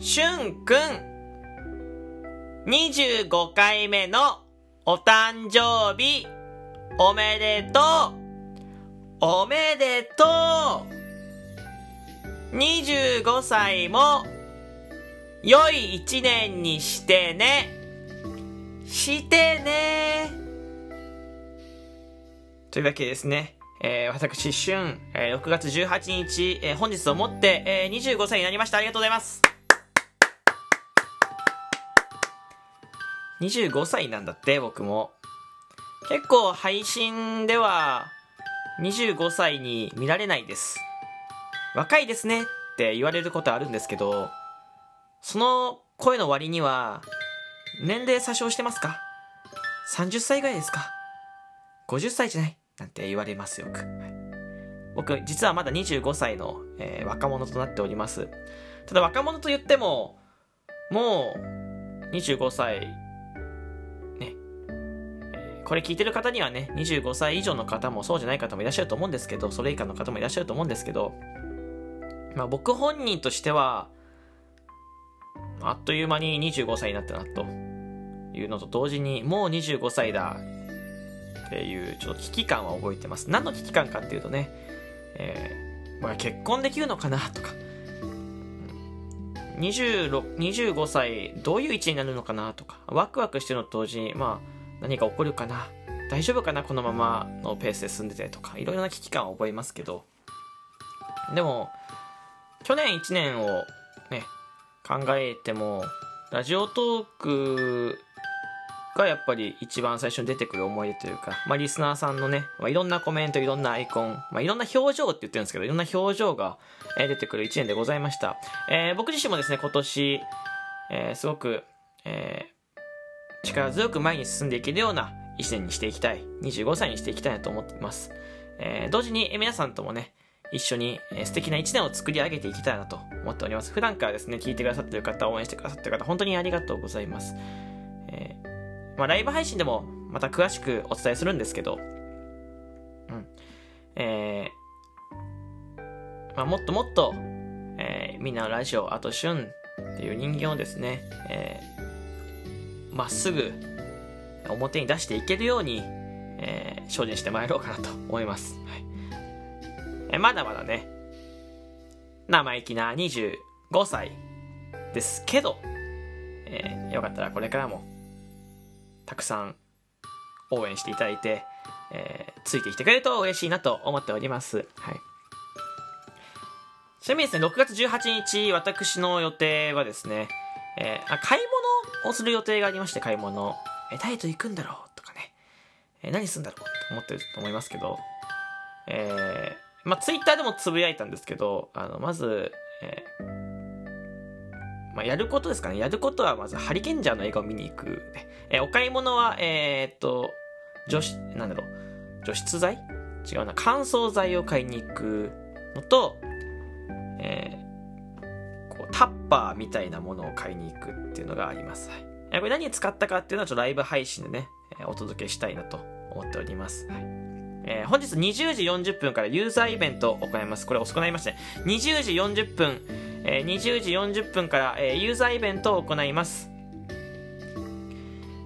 しゅんくん、25回目のお誕生日、おめでとうおめでとう !25 歳も、良い一年にしてねしてねというわけですね。えー、私、しゅん、えー、6月18日、えー、本日をもって、えー、25歳になりました。ありがとうございます。25歳なんだって、僕も。結構配信では、25歳に見られないです。若いですねって言われることあるんですけど、その声の割には、年齢詐称してますか ?30 歳ぐらいですか ?50 歳じゃない？なんて言われますよく。はい、僕、実はまだ25歳の、えー、若者となっております。ただ若者と言っても、もう、25歳これ聞いてる方にはね、25歳以上の方もそうじゃない方もいらっしゃると思うんですけど、それ以下の方もいらっしゃると思うんですけど、まあ僕本人としては、あっという間に25歳になったな、というのと同時に、もう25歳だ、っていう、ちょっと危機感は覚えてます。何の危機感かっていうとね、えー、まあ結婚できるのかな、とか、26 25歳、どういう位置になるのかな、とか、ワクワクしてるのと同時に、まあ、何か起こるかな？大丈夫かな？このままのペースで進んでてとかいろいろな危機感は覚えますけど。でも去年1年をね考えてもラジオトークがやっぱり一番最初に出てくる思い出というか、まあ、リスナーさんのね、まあ、いろんなコメントいろんなアイコン、まあ、いろんな表情って言ってるんですけどいろんな表情が出てくる1年でございました、えー、僕自身もですね今年、えー、すごく、えー力強く前に進んでいけるような1年にしていきたい、25歳にしていきたいなと思っています。えー、同時に皆さんともね、一緒に素敵な1年を作り上げていきたいなと思っております。普段からですね、聞いてくださってる方、応援してくださってる方、本当にありがとうございます。えー、まあ、ライブ配信でもまた詳しくお伝えするんですけど、うん。えー、まあ、もっともっと、えー、みんなのラジオ、あと旬っていう人間をですね、えーまっすぐ表に出していけるように、えー、精進してまいろうかなと思います。はいえまだまだね、生意気な25歳ですけど、えー、よかったらこれからもたくさん応援していただいて、えー、ついてきてくれると嬉しいなと思っております。はい。ちなみにですね、6月18日、私の予定はですね、えー、買い物をする予定がありまして、買い物。え、ダイエット行くんだろうとかね。え、何するんだろうと思ってると思いますけど、えー、まあ、ツイッターでもつぶやいたんですけど、あの、まず、えー、まあ、やることですかね。やることはまず、ハリケンジャーの映画を見に行く。え、お買い物は、え、っと、除湿、なんだろう、除湿剤違うな、乾燥剤を買いに行くのと、え、パーみたいなものを買いに行くっていうのがあります。はい、これ何に使ったかっていうのはちょっとライブ配信でね、お届けしたいなと思っております。はいえー、本日20時40分からユーザーイベントを行います。これ遅くなりましたね。20時40分、えー、20時40分から、えー、ユーザーイベントを行います。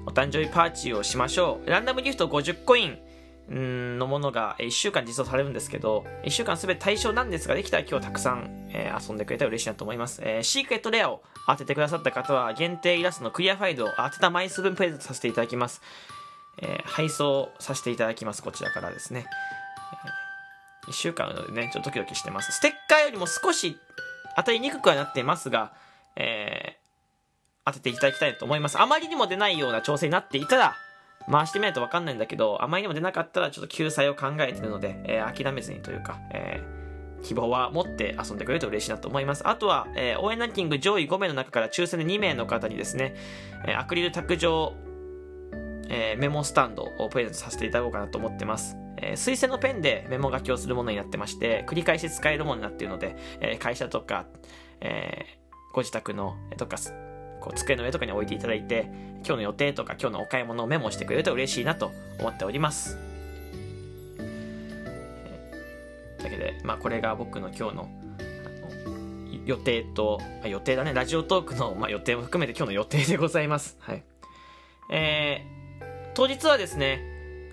お誕生日パーティーをしましょう。ランダムギフト50コイン。のものが1週間実装されるんですけど、1週間すべて対象なんですが、できたら今日たくさん、え、遊んでくれたら嬉しいなと思います。え、シークレットレアを当ててくださった方は、限定イラストのクリアファイルを当てた枚数分プレゼントさせていただきます。え、配送させていただきます。こちらからですね。1週間なのでね、ちょっとドキドキしてます。ステッカーよりも少し当たりにくくはなってますが、えー、当てていただきたいと思います。あまりにも出ないような調整になっていたら、回してみないと分かんないんだけど、あまりにも出なかったらちょっと救済を考えてるので、えー、諦めずにというか、えー、希望は持って遊んでくれると嬉しいなと思います。あとは、えー、応援ランキング上位5名の中から抽選で2名の方にですね、え、アクリル卓上、え、メモスタンドをプレゼントさせていただこうかなと思ってます。えー、水性のペンでメモ書きをするものになってまして、繰り返し使えるものになっているので、え、会社とか、え、ご自宅のえ、とか、こう机の上とかに置いていただいて今日の予定とか今日のお買い物をメモしてくれると嬉しいなと思っておりますだけでまあこれが僕の今日の予定と、あ予定だね、ラジオトークの、まあ、予定も含めて今日の予定でございます。はい。えー、当日はですね、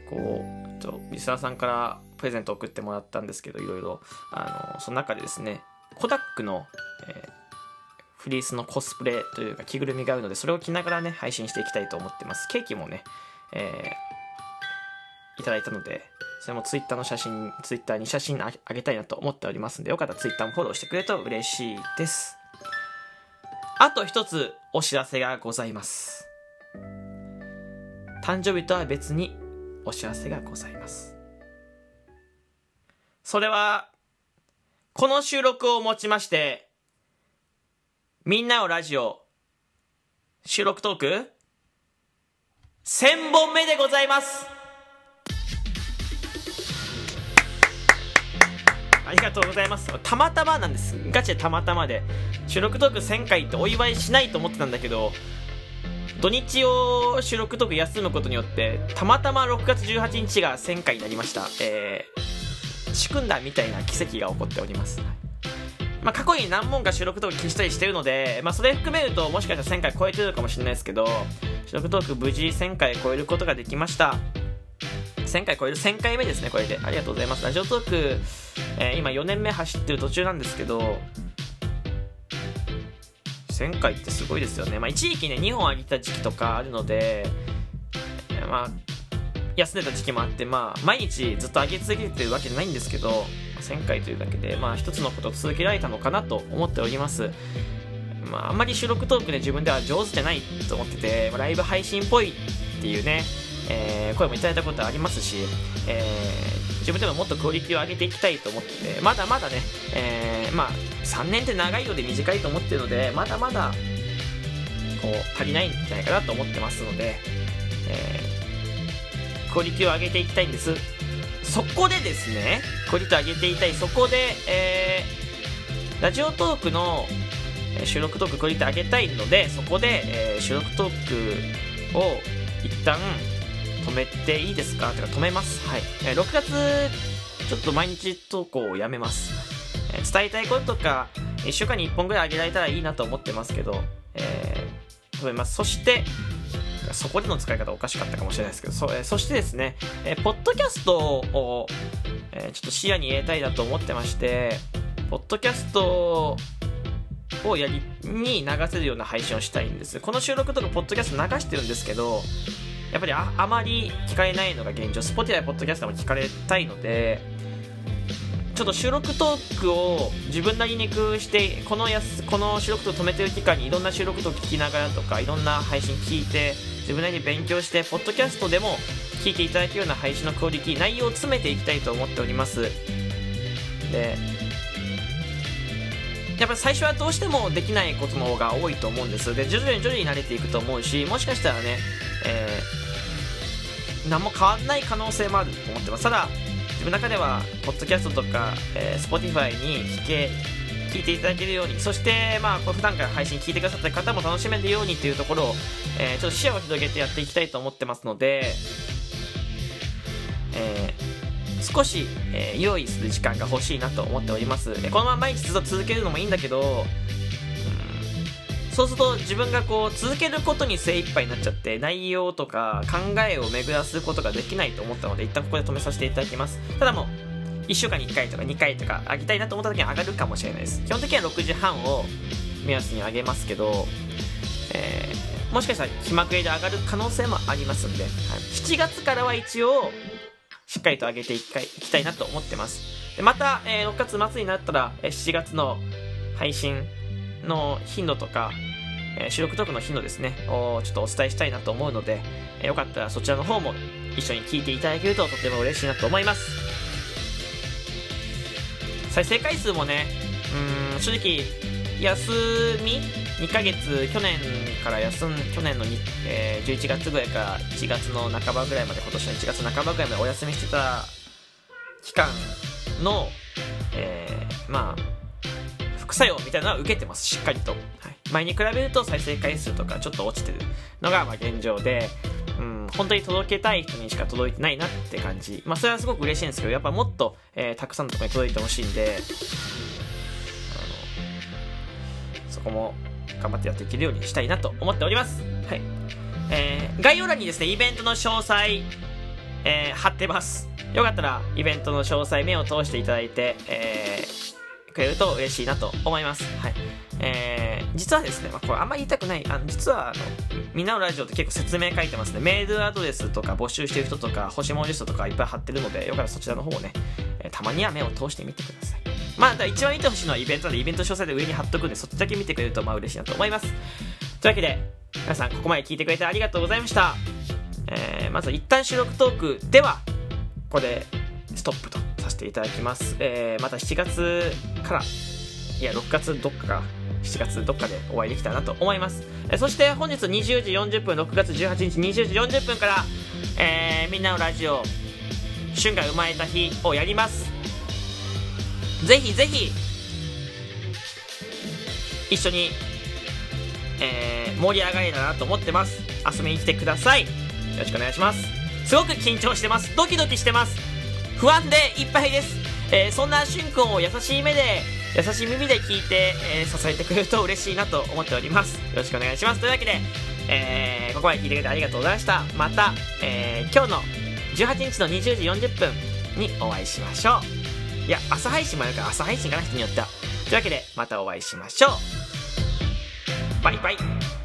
こう、とリスナーさんからプレゼント送ってもらったんですけど、いろいろ、あの、その中でですね、コダックの、えー、フリースのコスプレというか着ぐるみがあるので、それを着ながらね、配信していきたいと思ってます。ケーキもね、えー、いただいたので、それもツイッターの写真、ツイッターに写真あげたいなと思っておりますんで、よかったらツイッターもフォローしてくれると嬉しいです。あと一つお知らせがございます。誕生日とは別にお知らせがございます。それは、この収録をもちまして、みんなをラジオ、収録トーク、1000本目でございます。ありがとうございます。たまたまなんです。ガチでたまたまで。収録トーク1000回ってお祝いしないと思ってたんだけど土日を収録トーク休むことによってたまたま6月18日が1000回になりました。えー、仕組んだみたいな奇跡が起こっております。まあ、過去に何問か収録トーク消したりしてるので、まあ、それ含めるともしかしたら1000回超えてるかもしれないですけど収録トーク無事1000回超えることができました。1000回超える1000回目ですねこれで。ありがとうございます。ラジオトーク、えー、今4年目走ってる途中なんですけど1000回ってすごいですよね、まあ、一時期ね2本上げた時期とかあるので、えー、まあ休んでた時期もあって、まあ、毎日ずっと上げ続けてるわけじゃないんですけど1000回というだけで、まあ、一つのことを続けられたのかなと思っております。まあ、あんまり収録トークで自分では上手じゃないと思ってて、ライブ配信っぽいっていうね、えー、声もいただいたことありますし、えー、自分でももっとクオリティを上げていきたいと思ってて、まだまだね、えー、まあ、3年って長いようで短いと思ってるので、まだまだ、こう、足りないんじゃないかなと思ってますので、えー、クオリティを上げていきたいんです。そこでですね、クオリティを上げていたい、そこで、えー、ラジオトークの収録トーククオリティ上げたいので、そこで、えー、収録トークを一旦止めていいですか？てか止めます。はい。えー、6月、ちょっと毎日投稿をやめます。えー、伝えたいこととか、1週間に1本ぐらい上げられたらいいなと思ってますけど、えー、止めます。そして、そこでの使い方おかしかったかもしれないですけど、そ,、えそしてですね、えー、ポッドキャストを、え、ちょっと視野に入れたいなと思ってまして、ポッドキャストをやりに流せるような配信をしたいんです。この収録とかポッドキャスト流してるんですけど、やっぱりああまり聞かれないのが現状、Spotify ポッドキャストも聞かれたいので、ちょっと収録トークを自分なりに工夫してこのやすこの収録トーク止めてる期間にいろんな収録トーク聞きながらとかいろんな配信聞いて自分なりに勉強して、ポッドキャストでも聞いていただけるような配信のクオリティ、内容を詰めていきたいと思っております。で、やっぱ最初はどうしてもできないことの方が多いと思うんです。で、徐々に徐々に慣れていくと思うし、もしかしたらね、えー、何も変わんない可能性もあると思ってます。ただ、自分の中では、ポッドキャストとか、えー、Spotify に聞け聞いていただけるようにそして、まあ、こ普段から配信聞いてくださった方も楽しめるようにというところを、えー、ちょっと視野を広げてやっていきたいと思ってますので、えー、少し、えー、用意する時間が欲しいなと思っております、えこのまま毎日ずっと続けるのもいいんだけどそうすると自分がこう続けることに精一杯になっちゃって内容とか考えを巡らすことができないと思ったので一旦ここで止めさせていただきます。ただもう1週間に1回とか2回とか上げたいなと思った時に上がるかもしれないです。基本的には6時半を目安に上げますけど、えー、もしかしたら気まぐれで上がる可能性もありますんで、はい、7月からは一応しっかりと上げていきたいなと思ってます。でまた、えー、6月末になったら7月の配信の頻度とか、え、収録トークの頻度ですねをちょっとお伝えしたいなと思うので、え、よかったらそちらの方も一緒に聞いていただけるととても嬉しいなと思います再生回数もね、うん、正直、休み ?2 ヶ月、去年から休ん、去年の、えー、11月ぐらいから1月の半ばぐらいまで、今年の1月半ばぐらいまでお休みしてた期間の、えー、まあ、副作用みたいなのは受けてます、しっかりと。前に比べると再生回数とかちょっと落ちてるのがま現状で、うん、本当に届けたい人にしか届いてないなって感じ。まあ、それはすごく嬉しいんですけど、やっぱもっと、えー、たくさんのところに届いてほしいんで、あの、こも頑張ってやっていけるようにしたいなと思っております。はい。えー、概要欄にですねイベントの詳細、えー、貼ってます。よかったらイベントの詳細目を通していただいて、えー、くれると嬉しいなと思います。はい。えー、実はですね、まあ、これあんまり言いたくないあの実はあのみんなのラジオって結構説明書いてますねメールアドレスとか募集してる人とか星文字ストとかいっぱい貼ってるのでよかったらそちらの方をね、えー、たまには目を通してみてくださいまあ、一番見てほしいのはイベントで、イベント詳細で上に貼っとくんで、そっちだけ見てくれると、まあ嬉しいなと思います。というわけで、皆さん、ここまで聞いてくれてありがとうございました。えー、まず一旦収録トークでは、ここでストップとさせていただきます。えー、また7月から、いや、6月どっかか、7月どっかでお会いできたらなと思います。え、そして本日20時40分、6月18日20時40分から、えー、みんなのラジオ、春が生まれた日をやります。ぜひぜひ一緒に、えー、盛り上がれたらなと思ってます。遊びに来てください。よろしくお願いします。すごく緊張してます。ドキドキしてます。不安でいっぱいです、えー、そんなしゅんくんを優しい目で優しい耳で聞いて、えー、支えてくれると嬉しいなと思っておりますよろしくお願いしますというわけで、えー、ここまで聞いてくれてありがとうございましたまた、えー、今日の18日の20時40分にお会いしましょういや、朝配信もあるから朝配信かな人によっては。というわけで、またお会いしましょう。バイバイ。